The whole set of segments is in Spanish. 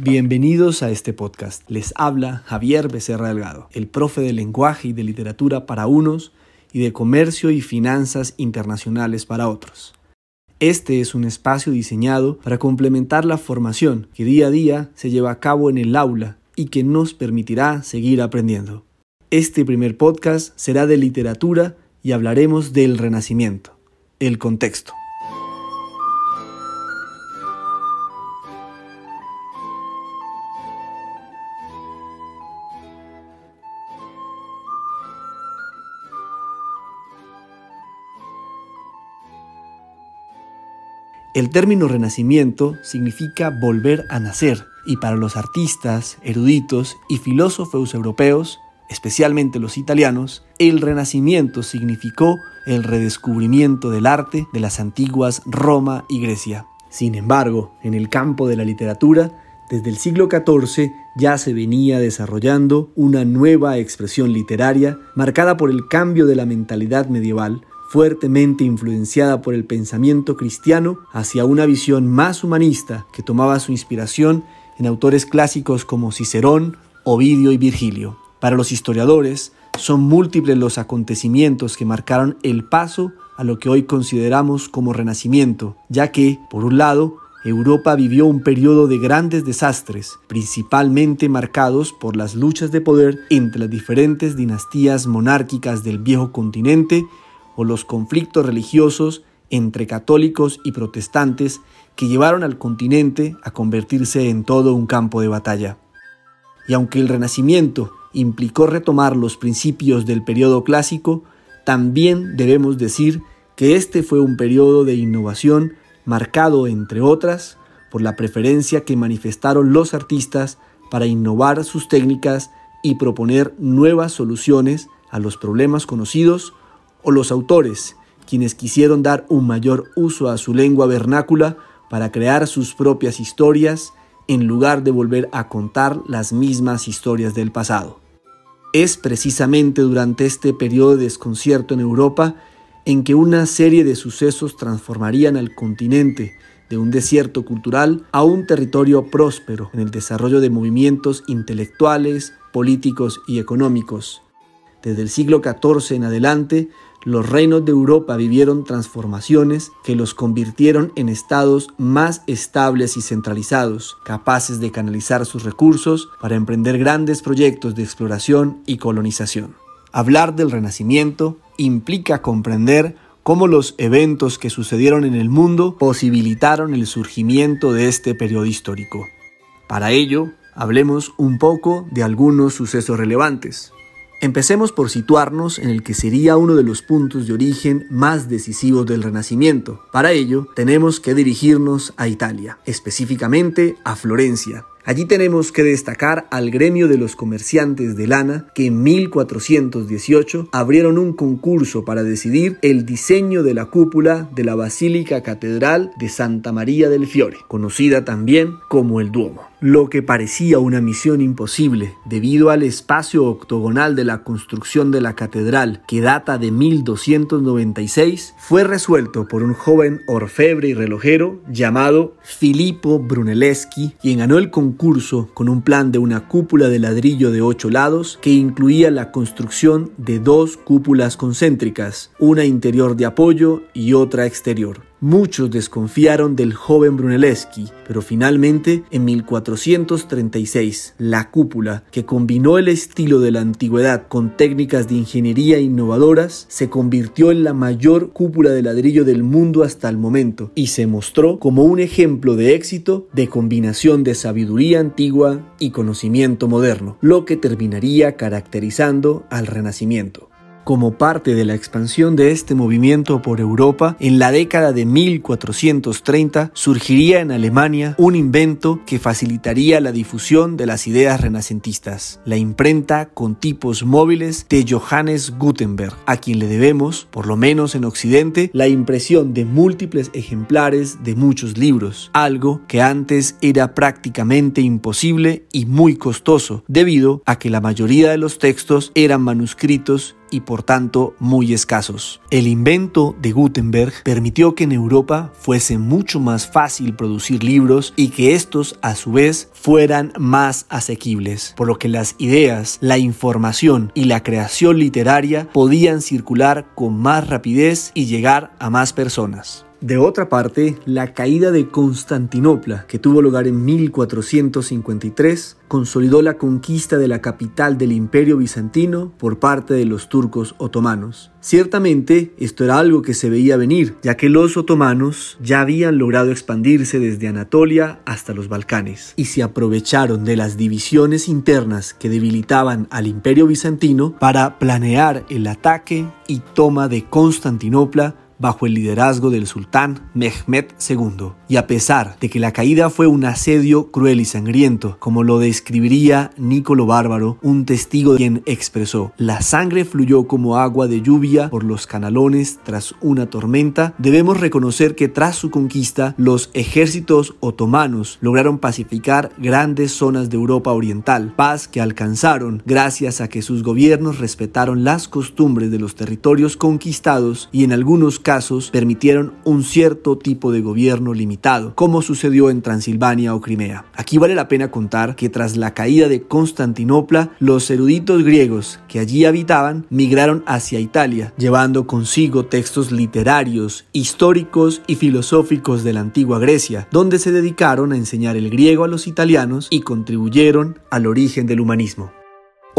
Bienvenidos a este podcast. Les habla Javier Becerra Delgado, el profe de lenguaje y de literatura para unos y de comercio y finanzas internacionales para otros. Este es un espacio diseñado para complementar la formación que día a día se lleva a cabo en el aula y que nos permitirá seguir aprendiendo. Este primer podcast será de literatura y hablaremos del Renacimiento, el contexto. El término renacimiento significa volver a nacer y para los artistas, eruditos y filósofos europeos, especialmente los italianos, el renacimiento significó el redescubrimiento del arte de las antiguas Roma y Grecia. Sin embargo, en el campo de la literatura, desde el siglo XIV ya se venía desarrollando una nueva expresión literaria marcada por el cambio de la mentalidad medieval fuertemente influenciada por el pensamiento cristiano hacia una visión más humanista que tomaba su inspiración en autores clásicos como Cicerón, Ovidio y Virgilio. Para los historiadores, son múltiples los acontecimientos que marcaron el paso a lo que hoy consideramos como renacimiento, ya que, por un lado, Europa vivió un periodo de grandes desastres, principalmente marcados por las luchas de poder entre las diferentes dinastías monárquicas del viejo continente o los conflictos religiosos entre católicos y protestantes que llevaron al continente a convertirse en todo un campo de batalla. Y aunque el Renacimiento implicó retomar los principios del periodo clásico, también debemos decir que este fue un periodo de innovación marcado, entre otras, por la preferencia que manifestaron los artistas para innovar sus técnicas y proponer nuevas soluciones a los problemas conocidos o los autores, quienes quisieron dar un mayor uso a su lengua vernácula para crear sus propias historias en lugar de volver a contar las mismas historias del pasado. Es precisamente durante este periodo de desconcierto en Europa en que una serie de sucesos transformarían al continente de un desierto cultural a un territorio próspero en el desarrollo de movimientos intelectuales, políticos y económicos. Desde el siglo XIV en adelante, los reinos de Europa vivieron transformaciones que los convirtieron en estados más estables y centralizados, capaces de canalizar sus recursos para emprender grandes proyectos de exploración y colonización. Hablar del Renacimiento implica comprender cómo los eventos que sucedieron en el mundo posibilitaron el surgimiento de este periodo histórico. Para ello, hablemos un poco de algunos sucesos relevantes. Empecemos por situarnos en el que sería uno de los puntos de origen más decisivos del Renacimiento. Para ello, tenemos que dirigirnos a Italia, específicamente a Florencia, Allí tenemos que destacar al gremio de los comerciantes de lana que en 1418 abrieron un concurso para decidir el diseño de la cúpula de la Basílica Catedral de Santa María del Fiore, conocida también como el Duomo. Lo que parecía una misión imposible debido al espacio octogonal de la construcción de la catedral que data de 1296 fue resuelto por un joven orfebre y relojero llamado Filippo Brunelleschi, quien ganó el concurso con un plan de una cúpula de ladrillo de ocho lados que incluía la construcción de dos cúpulas concéntricas, una interior de apoyo y otra exterior. Muchos desconfiaron del joven Brunelleschi, pero finalmente en 1436 la cúpula, que combinó el estilo de la antigüedad con técnicas de ingeniería innovadoras, se convirtió en la mayor cúpula de ladrillo del mundo hasta el momento y se mostró como un ejemplo de éxito de combinación de sabiduría antigua y conocimiento moderno, lo que terminaría caracterizando al Renacimiento como parte de la expansión de este movimiento por Europa, en la década de 1430 surgiría en Alemania un invento que facilitaría la difusión de las ideas renacentistas, la imprenta con tipos móviles de Johannes Gutenberg, a quien le debemos, por lo menos en Occidente, la impresión de múltiples ejemplares de muchos libros, algo que antes era prácticamente imposible y muy costoso, debido a que la mayoría de los textos eran manuscritos y por tanto muy escasos. El invento de Gutenberg permitió que en Europa fuese mucho más fácil producir libros y que estos a su vez fueran más asequibles, por lo que las ideas, la información y la creación literaria podían circular con más rapidez y llegar a más personas. De otra parte, la caída de Constantinopla, que tuvo lugar en 1453, consolidó la conquista de la capital del imperio bizantino por parte de los turcos otomanos. Ciertamente, esto era algo que se veía venir, ya que los otomanos ya habían logrado expandirse desde Anatolia hasta los Balcanes, y se aprovecharon de las divisiones internas que debilitaban al imperio bizantino para planear el ataque y toma de Constantinopla bajo el liderazgo del sultán Mehmed II. Y a pesar de que la caída fue un asedio cruel y sangriento, como lo describiría Nicolo Bárbaro, un testigo quien expresó, la sangre fluyó como agua de lluvia por los canalones tras una tormenta, debemos reconocer que tras su conquista, los ejércitos otomanos lograron pacificar grandes zonas de Europa Oriental, paz que alcanzaron gracias a que sus gobiernos respetaron las costumbres de los territorios conquistados y en algunos casos permitieron un cierto tipo de gobierno limitado, como sucedió en Transilvania o Crimea. Aquí vale la pena contar que tras la caída de Constantinopla, los eruditos griegos que allí habitaban migraron hacia Italia, llevando consigo textos literarios, históricos y filosóficos de la antigua Grecia, donde se dedicaron a enseñar el griego a los italianos y contribuyeron al origen del humanismo.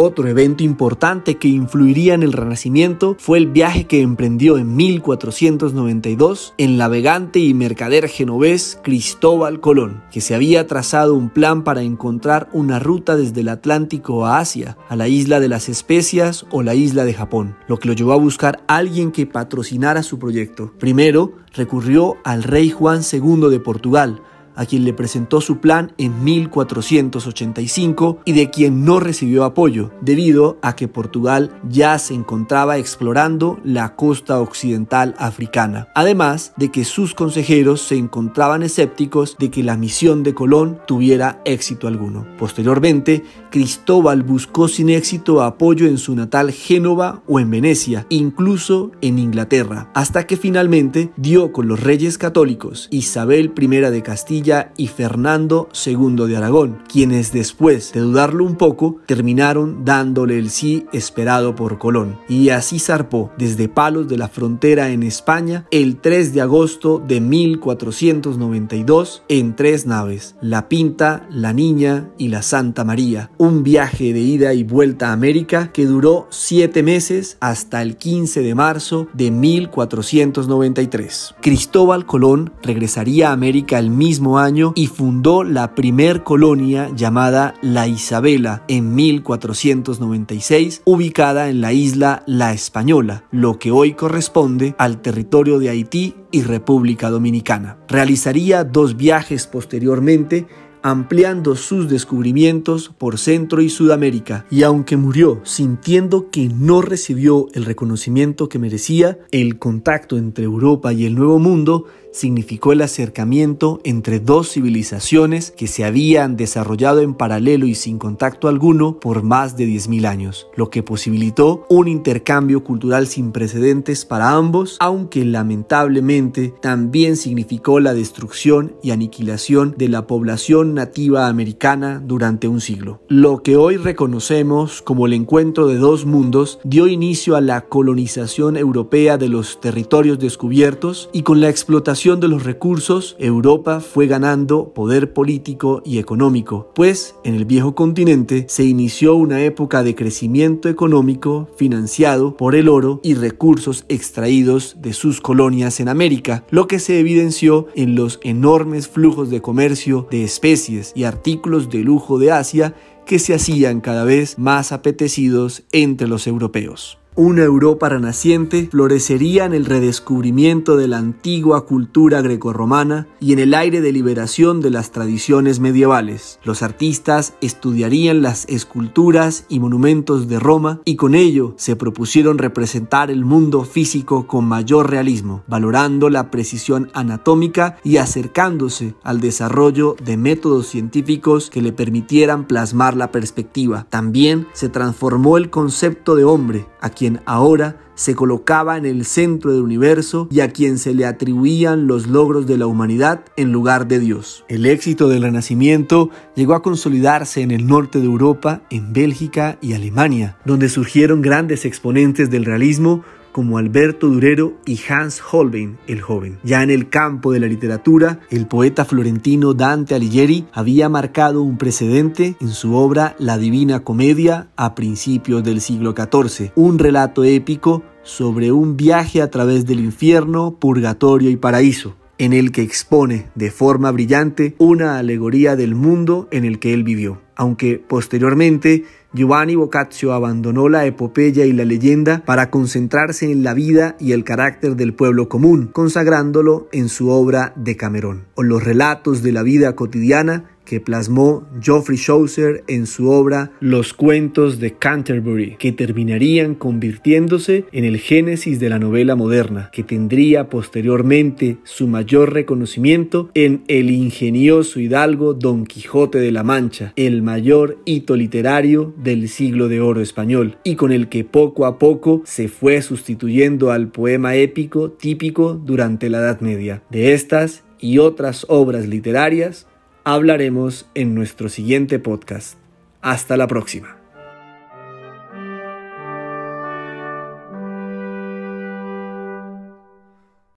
Otro evento importante que influiría en el Renacimiento fue el viaje que emprendió en 1492 el navegante y mercader genovés Cristóbal Colón, que se había trazado un plan para encontrar una ruta desde el Atlántico a Asia, a la isla de las especias o la isla de Japón, lo que lo llevó a buscar alguien que patrocinara su proyecto. Primero, recurrió al rey Juan II de Portugal, a quien le presentó su plan en 1485 y de quien no recibió apoyo, debido a que Portugal ya se encontraba explorando la costa occidental africana, además de que sus consejeros se encontraban escépticos de que la misión de Colón tuviera éxito alguno. Posteriormente, Cristóbal buscó sin éxito apoyo en su natal Génova o en Venecia, incluso en Inglaterra, hasta que finalmente dio con los reyes católicos Isabel I de Castilla y Fernando II de Aragón, quienes después de dudarlo un poco terminaron dándole el sí esperado por Colón. Y así zarpó desde Palos de la Frontera en España el 3 de agosto de 1492 en tres naves, la Pinta, la Niña y la Santa María, un viaje de ida y vuelta a América que duró siete meses hasta el 15 de marzo de 1493. Cristóbal Colón regresaría a América el mismo año y fundó la primer colonia llamada La Isabela en 1496, ubicada en la isla La Española, lo que hoy corresponde al territorio de Haití y República Dominicana. Realizaría dos viajes posteriormente ampliando sus descubrimientos por Centro y Sudamérica, y aunque murió sintiendo que no recibió el reconocimiento que merecía, el contacto entre Europa y el Nuevo Mundo significó el acercamiento entre dos civilizaciones que se habían desarrollado en paralelo y sin contacto alguno por más de 10.000 años, lo que posibilitó un intercambio cultural sin precedentes para ambos, aunque lamentablemente también significó la destrucción y aniquilación de la población nativa americana durante un siglo. Lo que hoy reconocemos como el encuentro de dos mundos dio inicio a la colonización europea de los territorios descubiertos y con la explotación de los recursos, Europa fue ganando poder político y económico, pues en el viejo continente se inició una época de crecimiento económico financiado por el oro y recursos extraídos de sus colonias en América, lo que se evidenció en los enormes flujos de comercio de especies y artículos de lujo de Asia que se hacían cada vez más apetecidos entre los europeos una Europa renaciente florecería en el redescubrimiento de la antigua cultura grecorromana y en el aire de liberación de las tradiciones medievales. Los artistas estudiarían las esculturas y monumentos de Roma y con ello se propusieron representar el mundo físico con mayor realismo, valorando la precisión anatómica y acercándose al desarrollo de métodos científicos que le permitieran plasmar la perspectiva. También se transformó el concepto de hombre, a quien ahora se colocaba en el centro del universo y a quien se le atribuían los logros de la humanidad en lugar de Dios. El éxito del Renacimiento llegó a consolidarse en el norte de Europa, en Bélgica y Alemania, donde surgieron grandes exponentes del realismo como Alberto Durero y Hans Holbein el joven. Ya en el campo de la literatura, el poeta florentino Dante Alighieri había marcado un precedente en su obra La Divina Comedia a principios del siglo XIV, un relato épico sobre un viaje a través del infierno, purgatorio y paraíso en el que expone de forma brillante una alegoría del mundo en el que él vivió, aunque posteriormente Giovanni Boccaccio abandonó la epopeya y la leyenda para concentrarse en la vida y el carácter del pueblo común, consagrándolo en su obra de Camerón, o los relatos de la vida cotidiana que plasmó Geoffrey Chaucer en su obra Los cuentos de Canterbury, que terminarían convirtiéndose en el génesis de la novela moderna, que tendría posteriormente su mayor reconocimiento en El ingenioso hidalgo Don Quijote de la Mancha, el mayor hito literario del siglo de oro español, y con el que poco a poco se fue sustituyendo al poema épico típico durante la Edad Media. De estas y otras obras literarias hablaremos en nuestro siguiente podcast. Hasta la próxima.